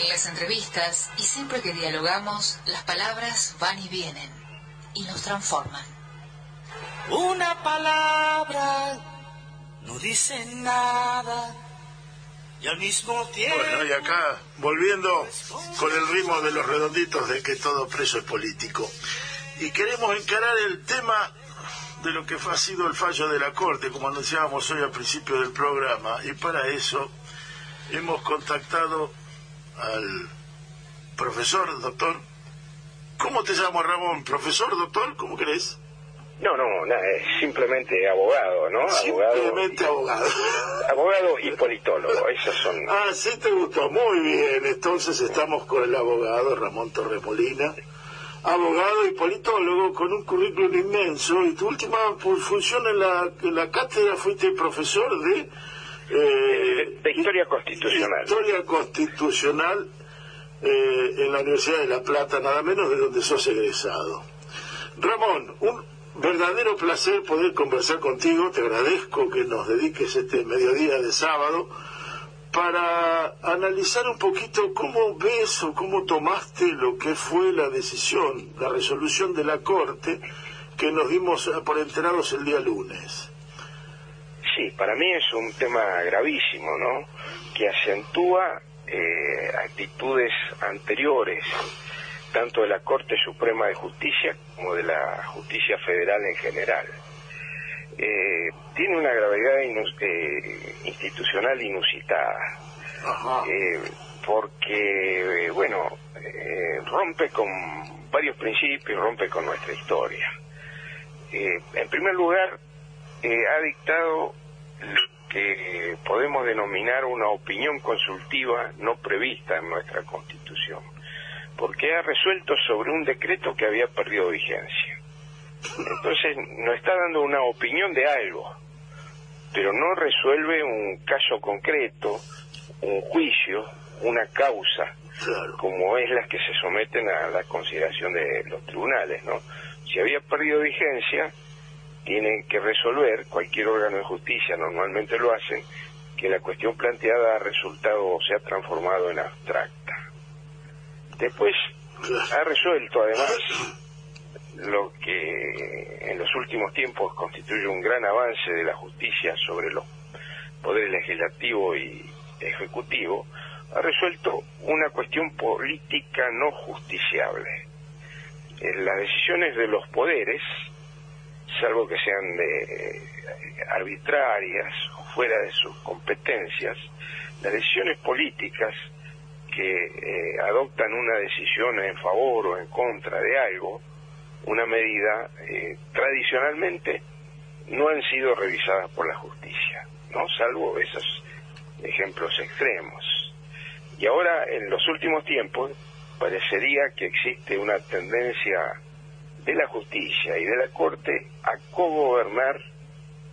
En las entrevistas y siempre que dialogamos, las palabras van y vienen y nos transforman. Una palabra no dice nada y al mismo tiempo... Bueno, y acá, volviendo con el ritmo de los redonditos de que todo preso es político. Y queremos encarar el tema de lo que ha sido el fallo de la Corte, como anunciábamos hoy al principio del programa. Y para eso hemos contactado al profesor, doctor. ¿Cómo te llamo, Ramón? ¿Profesor, doctor? ¿Cómo crees? No, no, simplemente abogado, ¿no? Simplemente abogado. Abogado y politólogo, esos son... Ah, sí te gustó, muy bien. Entonces estamos con el abogado Ramón Torremolina, abogado y politólogo con un currículum inmenso y tu última función en la, en la cátedra fuiste profesor de... Eh, de, historia constitucional. Historia constitucional eh, en la Universidad de La Plata, nada menos de donde sos egresado. Ramón, un verdadero placer poder conversar contigo. Te agradezco que nos dediques este mediodía de sábado para analizar un poquito cómo ves o cómo tomaste lo que fue la decisión, la resolución de la Corte que nos dimos por enterados el día lunes. Sí, para mí es un tema gravísimo, ¿no? Que acentúa eh, actitudes anteriores tanto de la Corte Suprema de Justicia como de la Justicia Federal en general. Eh, tiene una gravedad eh, institucional inusitada, porque, bueno, rompe con varios principios, rompe con nuestra historia. en primer lugar, ha dictado lo que podemos denominar una opinión consultiva no prevista en nuestra Constitución porque ha resuelto sobre un decreto que había perdido vigencia. Entonces nos está dando una opinión de algo, pero no resuelve un caso concreto, un juicio, una causa, como es las que se someten a la consideración de los tribunales, ¿no? Si había perdido vigencia, tienen que resolver, cualquier órgano de justicia normalmente lo hacen, que la cuestión planteada ha resultado o se ha transformado en abstracta. Después ha resuelto además lo que en los últimos tiempos constituye un gran avance de la justicia sobre los poderes legislativo y ejecutivo, ha resuelto una cuestión política no justiciable. En las decisiones de los poderes, salvo que sean de, arbitrarias o fuera de sus competencias, las decisiones políticas que eh, adoptan una decisión en favor o en contra de algo, una medida, eh, tradicionalmente no han sido revisadas por la justicia, ¿no? Salvo esos ejemplos extremos. Y ahora, en los últimos tiempos, parecería que existe una tendencia de la justicia y de la Corte a cogobernar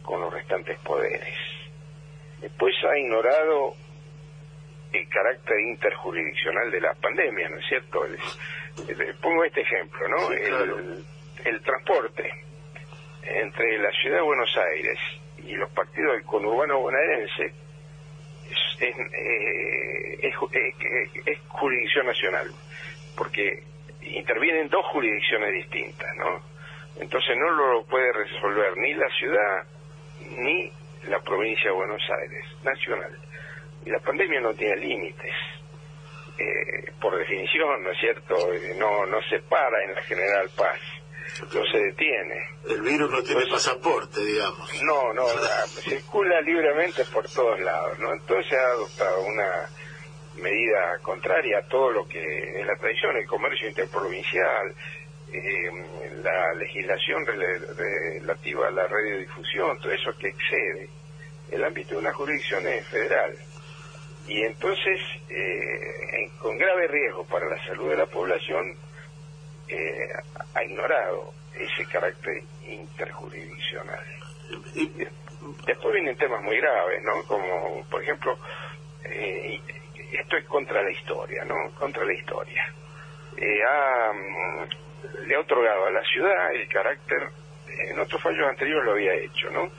con los restantes poderes. Después ha ignorado el carácter interjurisdiccional de la pandemia, ¿no es cierto? pongo este ejemplo, ¿no? el, transporte entre la ciudad de Buenos Aires y los partidos del conurbano bonaerense es, es, eh, es, jurisdicción nacional, porque intervienen dos jurisdicciones distintas, ¿no? Entonces no lo puede resolver ni la ciudad ni la provincia de Buenos Aires, nacional. Y la pandemia no tiene límites. Eh, por definición, ¿no es cierto? Eh, no, no se para en la general paz, no se detiene. El virus no tiene pasaporte, digamos. No, no, circula libremente por todos lados, ¿no? Entonces ha adoptado una medida contraria a todo lo que es la tradición, el comercio interprovincial, eh, la legislación relativa a la radiodifusión, todo eso que excede el ámbito de una jurisdicción federal y entonces, eh, con grave riesgo para la salud de la población, eh, ha ignorado ese carácter interjurisdiccional. Después vienen temas muy graves, ¿no? Como, por ejemplo, eh, esto es contra la historia, ¿no? Contra la historia. Ha, mm, le ha otorgado a la ciudad el carácter, en otros fallos anteriores lo había hecho, ¿no?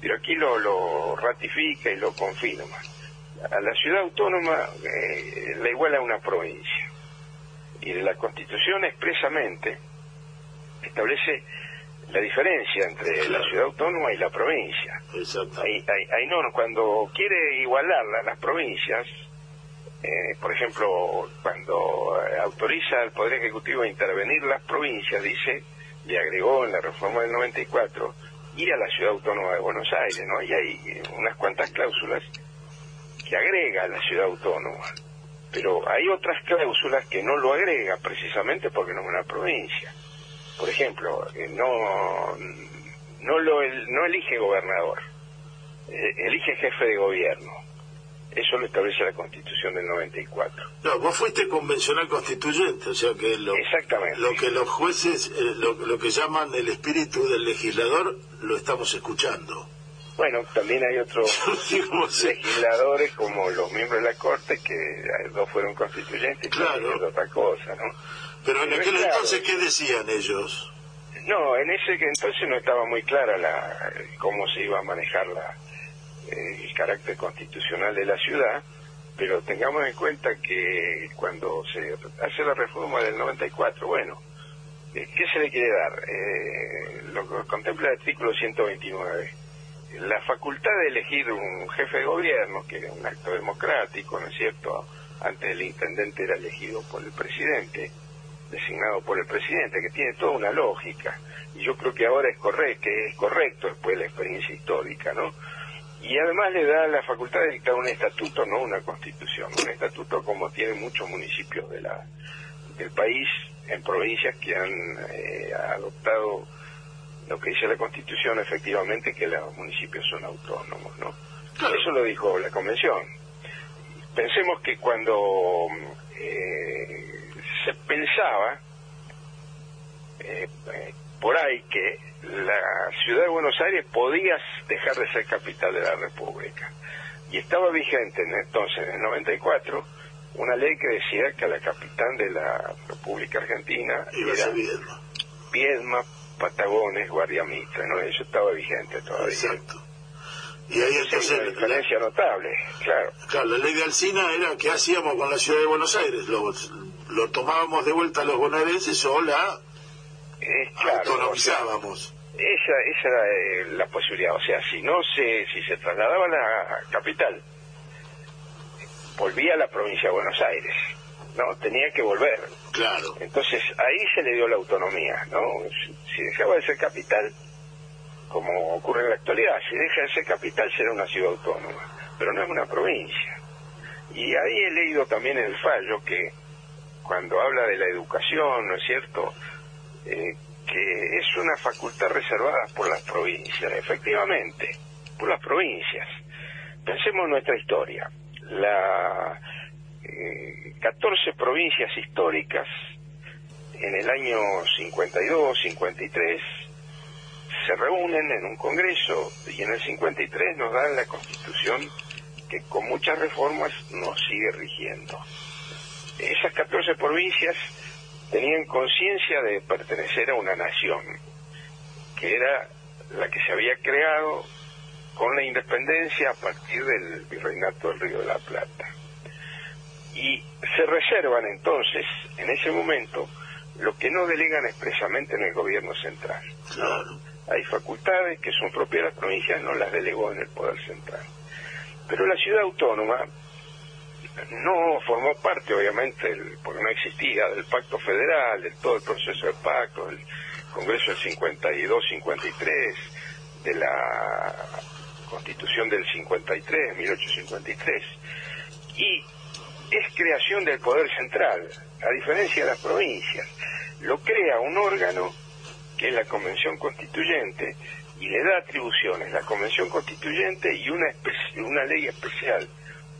Pero aquí lo, lo ratifica y lo confirma a la ciudad autónoma eh, la iguala a una provincia. Y la Constitución expresamente establece la diferencia entre la ciudad autónoma y la provincia. Ahí, ahí, no, cuando quiere igualarla a las provincias, eh, por ejemplo, cuando eh, autoriza al Poder Ejecutivo a intervenir las provincias, dice, le agregó en la reforma del 94, ir a la ciudad autónoma de Buenos Aires, ¿no? Y hay unas cuantas cláusulas que agrega a la ciudad autónoma. Pero hay otras cláusulas que no lo agrega precisamente porque no es una provincia. Por ejemplo, eh, no, no, lo, no elige gobernador, elige jefe de gobierno eso lo establece la Constitución del 94. No, vos fuiste convencional constituyente, o sea que lo, Exactamente. lo que los jueces, eh, lo, que llaman el espíritu del legislador, lo estamos escuchando. Bueno, también hay otros legisladores como los miembros de la Corte que eh, dos fueron constituyentes claro. y otra cosa, ¿no? Pero en aquel entonces, ¿qué decían ellos? No, en ese entonces no estaba muy clara la, cómo se iba a manejar la, el carácter constitucional de la ciudad, pero tengamos en cuenta que cuando se hace la reforma del 94, bueno, eh, ¿qué se le quiere dar? Eh, lo que contempla el artículo 129. La facultad de elegir un jefe de gobierno, que es un acto democrático, ¿no es cierto? Antes el intendente era elegido por el presidente, designado por el presidente, que tiene toda una lógica. Y yo creo que ahora es correcto, que es correcto después de la experiencia histórica, ¿no? Y además le da la facultad de dictar un estatuto, no una constitución, un estatuto como tienen muchos municipios de la, del país en provincias que han eh, adoptado lo que dice la constitución efectivamente que los municipios son autónomos, ¿no? Eso lo dijo la convención. Pensemos que cuando eh, se pensaba eh, por ahí que la ciudad de Buenos Aires podía dejar de ser capital de la República. Y estaba vigente en entonces, en el 94, una ley que decía que la capital de la República Argentina era Viedma. Patagones, Guardia ¿no? Eso estaba vigente todavía. Exacto. Y ahí entonces... Una diferencia notable, claro. Claro, la ley de Alcina era ¿qué hacíamos con la ciudad de Buenos Aires? ¿Lo, lo tomábamos de vuelta a los bonaerenses o la es claro, esa, esa era eh, la posibilidad. O sea, si no se, si se trasladaba a la capital, volvía a la provincia de Buenos Aires. No, tenía que volver. Claro. Entonces ahí se le dio la autonomía, ¿no? Si dejaba de ser capital, como ocurre en la actualidad, si deja de ser capital será una ciudad autónoma, pero no es una provincia. Y ahí he leído también el fallo que cuando habla de la educación, ¿no es cierto? Eh, que es una facultad reservada por las provincias, efectivamente, por las provincias. Pensemos en nuestra historia. Las 14 eh, provincias históricas en el año 52, 53 se reúnen en un congreso y en el 53 nos dan la constitución que con muchas reformas nos sigue rigiendo. Esas 14 provincias tenían conciencia de pertenecer a una nación, que era la que se había creado con la independencia a partir del virreinato del Río de la Plata. Y se reservan entonces, en ese momento, lo que no delegan expresamente en el gobierno central. Hay facultades que son propias de las provincias, no las delegó en el Poder Central. Pero la ciudad autónoma no formó parte, obviamente, porque no existía, del pacto federal, de todo el proceso del pacto, del Congreso del 52-53, de la Constitución del 53, 1853, y es creación del Poder Central, a diferencia de las provincias. Lo crea un órgano, que es la Convención Constituyente, y le da atribuciones, la Convención Constituyente y una, una ley especial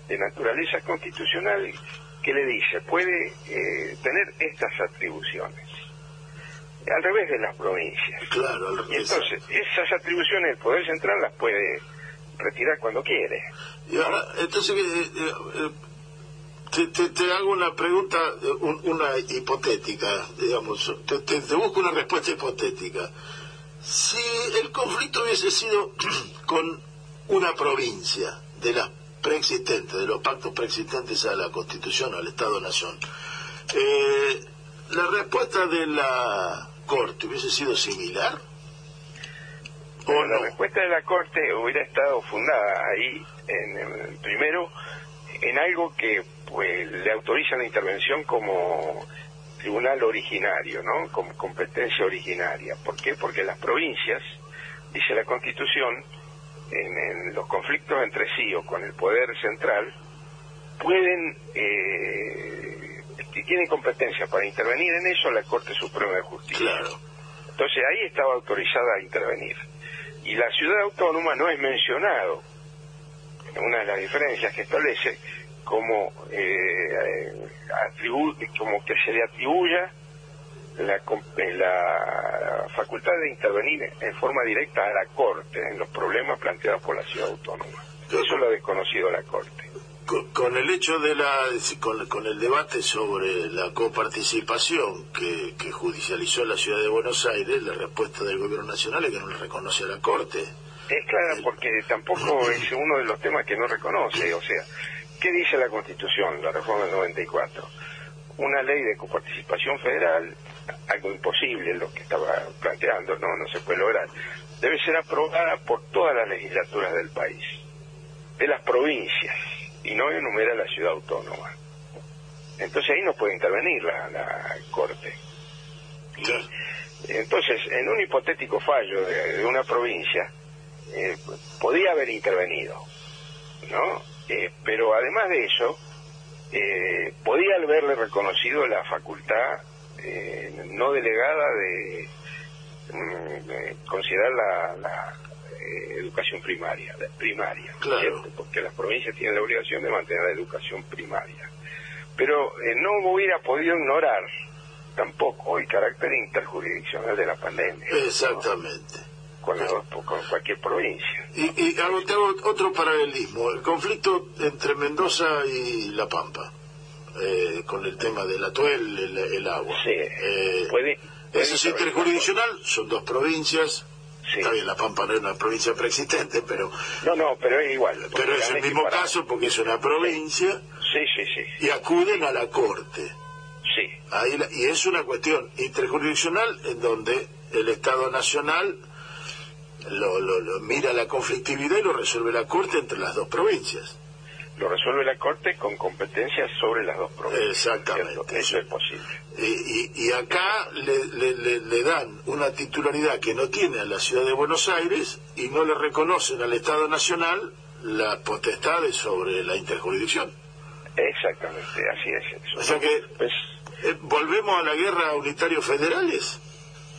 de naturaleza constitucional que le dice puede eh, tener estas atribuciones. Al revés de las provincias. Claro y entonces esas atribuciones el poder central las puede retirar cuando quiere. Y ahora entonces eh, eh, te, te, hago una pregunta una hipotética digamos te, te busco una respuesta hipotética. Si el conflicto hubiese sido con una provincia de las preexistentes, de los pactos preexistentes a la Constitución, al Estado-Nación. Eh, ¿La respuesta de la Corte hubiese sido similar? ¿O La respuesta de la Corte hubiera estado fundada ahí, en, primero, en algo que pues, le autoriza la intervención como tribunal originario, ¿no? Como competencia originaria. ¿Por qué? Porque las provincias, dice la Constitución, en, los conflictos entre sí o con el poder central, pueden, eh, tienen competencia para intervenir en eso la Corte Suprema de Justicia. Entonces ahí estaba autorizada a intervenir. Y la ciudad autónoma no es mencionado, una de las diferencias que establece, como, eh, como que se le atribuya la, la facultad de intervenir en forma directa a la Corte en los problemas planteados por la ciudad autónoma. Eso lo ha desconocido la Corte. Con, el hecho de la, con, el debate sobre la coparticipación que, que judicializó la ciudad de Buenos Aires, la respuesta del gobierno nacional es que no le reconoce a la Corte. Es clara porque tampoco es uno de los temas que no reconoce. O sea, ¿qué dice la Constitución, la reforma del 94? Una ley de coparticipación federal algo imposible lo que estaba planteando, no, no se puede lograr, debe ser aprobada por todas las legislaturas del país, de las provincias, y no enumera la ciudad autónoma. Entonces ahí no puede intervenir la, Corte. entonces, en un hipotético fallo de, una provincia, eh, podía haber intervenido, ¿no? Eh, pero además de eso, eh, podía haberle reconocido la facultad eh, no delegada de, mm, considerar la, eh, educación primaria, primaria, porque las provincias tienen la obligación de mantener la educación primaria. Pero eh, no hubiera podido ignorar tampoco el carácter interjurisdiccional de la pandemia. Exactamente. Con, cualquier provincia. Y, y otro paralelismo, el conflicto entre Mendoza y La Pampa. Eh, con el tema del atuel, el, el agua. Sí, eh, eso es interjurisdiccional, son dos provincias. Está bien, La Pampa no es una provincia preexistente, pero... No, no, pero es igual. Pero es el mismo caso porque es una provincia. Sí, sí, sí. Y acuden a la Corte. Sí. Ahí y es una cuestión interjurisdiccional en donde el Estado Nacional lo, lo, mira la conflictividad y lo resuelve la Corte entre las dos provincias lo resuelve la Corte con competencias sobre las dos provincias. Exactamente. Eso es posible. Y, y, acá le, le, dan una titularidad que no tiene a la ciudad de Buenos Aires y no le reconocen al Estado Nacional las potestades sobre la interjurisdicción. Exactamente, así es. O sea que, pues, eh, ¿volvemos a la guerra unitario federales?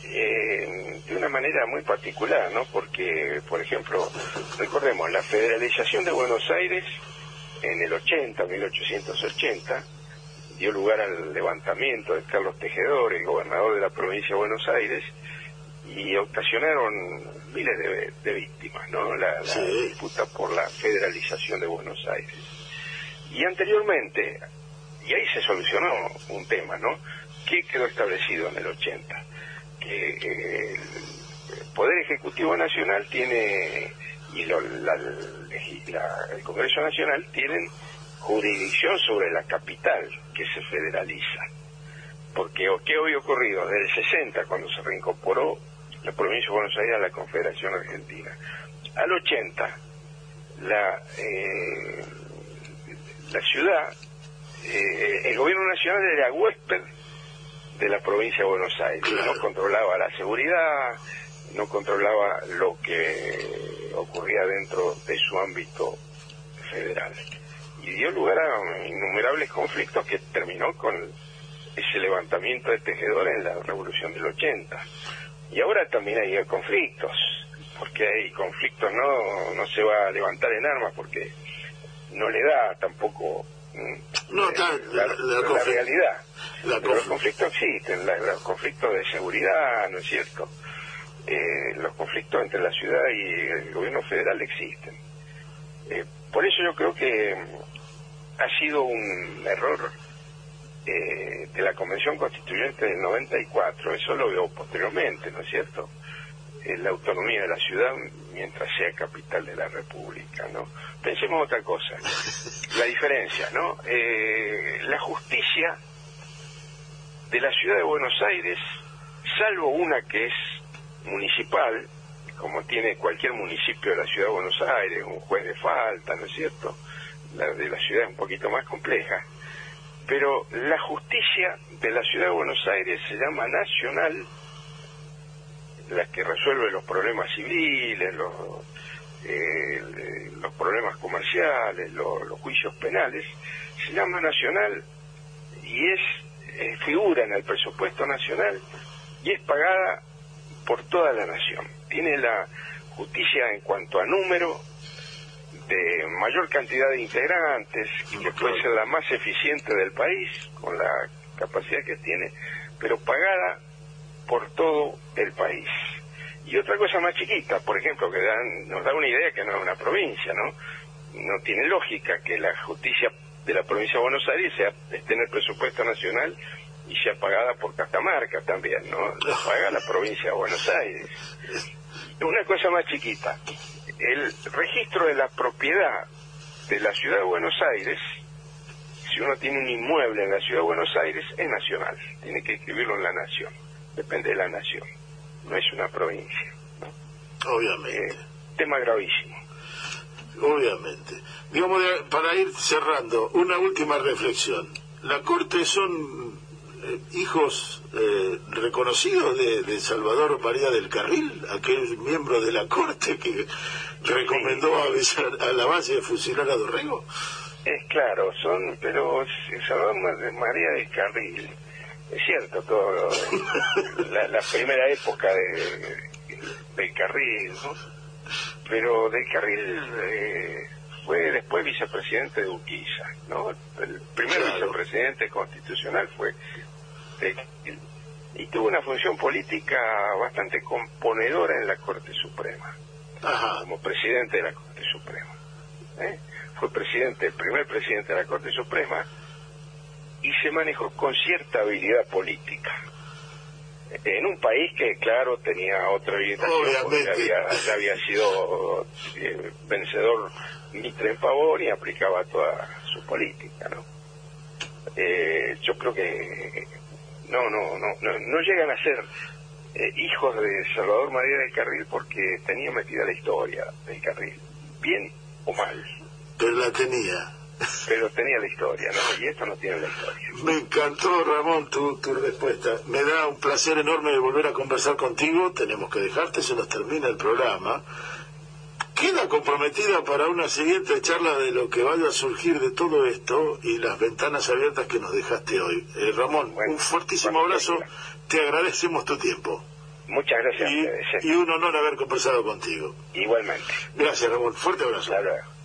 Eh, de una manera muy particular, ¿no? Porque, por ejemplo, recordemos, la federalización de Buenos Aires en el 80, 1880, dio lugar al levantamiento de Carlos Tejedor, el gobernador de la provincia de Buenos Aires, y ocasionaron miles de, víctimas, ¿no? La, disputa por la federalización de Buenos Aires. Y anteriormente, y ahí se solucionó un tema, ¿no? ¿Qué quedó establecido en el 80? Que eh, el Poder Ejecutivo Nacional tiene y la, el Congreso Nacional tienen jurisdicción sobre la capital que se federaliza. Porque ¿qué había ocurrido? Desde el 60, cuando se reincorporó la provincia de Buenos Aires a la Confederación Argentina. Al 80, la, eh, la ciudad, eh, el gobierno nacional era huésped de la provincia de Buenos Aires. No controlaba la seguridad, no controlaba lo que ocurría dentro de su ámbito federal. Y dio lugar a innumerables conflictos que terminó con ese levantamiento de tejedores en la revolución del 80. Y ahora también hay conflictos, porque hay conflictos, no, no se va a levantar en armas porque no le da tampoco mm, no, la, realidad. los conflictos existen, los conflictos de seguridad, ¿no es cierto? Eh, los conflictos entre la ciudad y el gobierno federal existen. Eh, por eso yo creo que ha sido un error eh, de la Convención Constituyente del 94, eso lo veo posteriormente, ¿no es cierto? la autonomía de la ciudad mientras sea capital de la República, ¿no? Pensemos otra cosa, la diferencia, ¿no? La justicia de la ciudad de Buenos Aires, salvo una que es municipal, como tiene cualquier municipio de la ciudad de Buenos Aires, un juez de falta, ¿no es cierto? La de la ciudad es un poquito más compleja, pero la justicia de la ciudad de Buenos Aires se llama nacional, la que resuelve los problemas civiles, los, eh, problemas comerciales, los, juicios penales, se llama nacional y es eh, figura en el presupuesto nacional y es pagada por toda la nación. Tiene la justicia en cuanto a número de mayor cantidad de integrantes, que puede ser la más eficiente del país, con la capacidad que tiene, pero pagada por todo el país. Y otra cosa más chiquita, por ejemplo, que nos da una idea que no es una provincia, ¿no? No tiene lógica que la justicia de la provincia de Buenos Aires sea, esté en el presupuesto nacional y sea pagada por Catamarca también, ¿no? La paga la provincia de Buenos Aires. Una cosa más chiquita, el registro de la propiedad de la ciudad de Buenos Aires, si uno tiene un inmueble en la ciudad de Buenos Aires, es nacional, tiene que escribirlo en la nación, depende de la nación, no es una provincia. Obviamente. Eh, tema gravísimo. Obviamente. Digamos, para ir cerrando, una última reflexión. La Corte son eh, hijos eh, reconocidos de, Salvador María del Carril, aquel miembro de la Corte que recomendó a, a la base de fusilar a Dorrego. Es claro, son, pero Salvador María del Carril, es cierto, todo la, primera época de, del Carril, ¿no? pero del Carril eh, fue después vicepresidente de Urquiza, ¿no? El primer vicepresidente constitucional fue y tuvo una función política bastante componedora en la Corte Suprema, como presidente de la Corte Suprema. ¿eh? Fue presidente, el primer presidente de la Corte Suprema, y se manejó con cierta habilidad política. En un país que, claro, tenía otra orientación, porque había, había sido eh, vencedor Mitre en favor y aplicaba toda su política, ¿no? Eh, yo creo que no, no, no, no, llegan a ser eh, hijos de Salvador María del Carril porque tenía metida la historia del Carril, bien o mal. Pero la tenía. Pero tenía la historia, ¿no? Y esto no tiene la historia. Me encantó, Ramón, tu, tu respuesta. Me da un placer enorme de volver a conversar contigo. Tenemos que dejarte, se nos termina el programa queda comprometida para una siguiente charla de lo que vaya a surgir de todo esto y las ventanas abiertas que nos dejaste hoy. Eh, Ramón, un fuertísimo abrazo, te agradecemos tu tiempo. Muchas gracias. Y, y, un honor haber conversado contigo. Igualmente. Gracias, Ramón. Fuerte abrazo. Hasta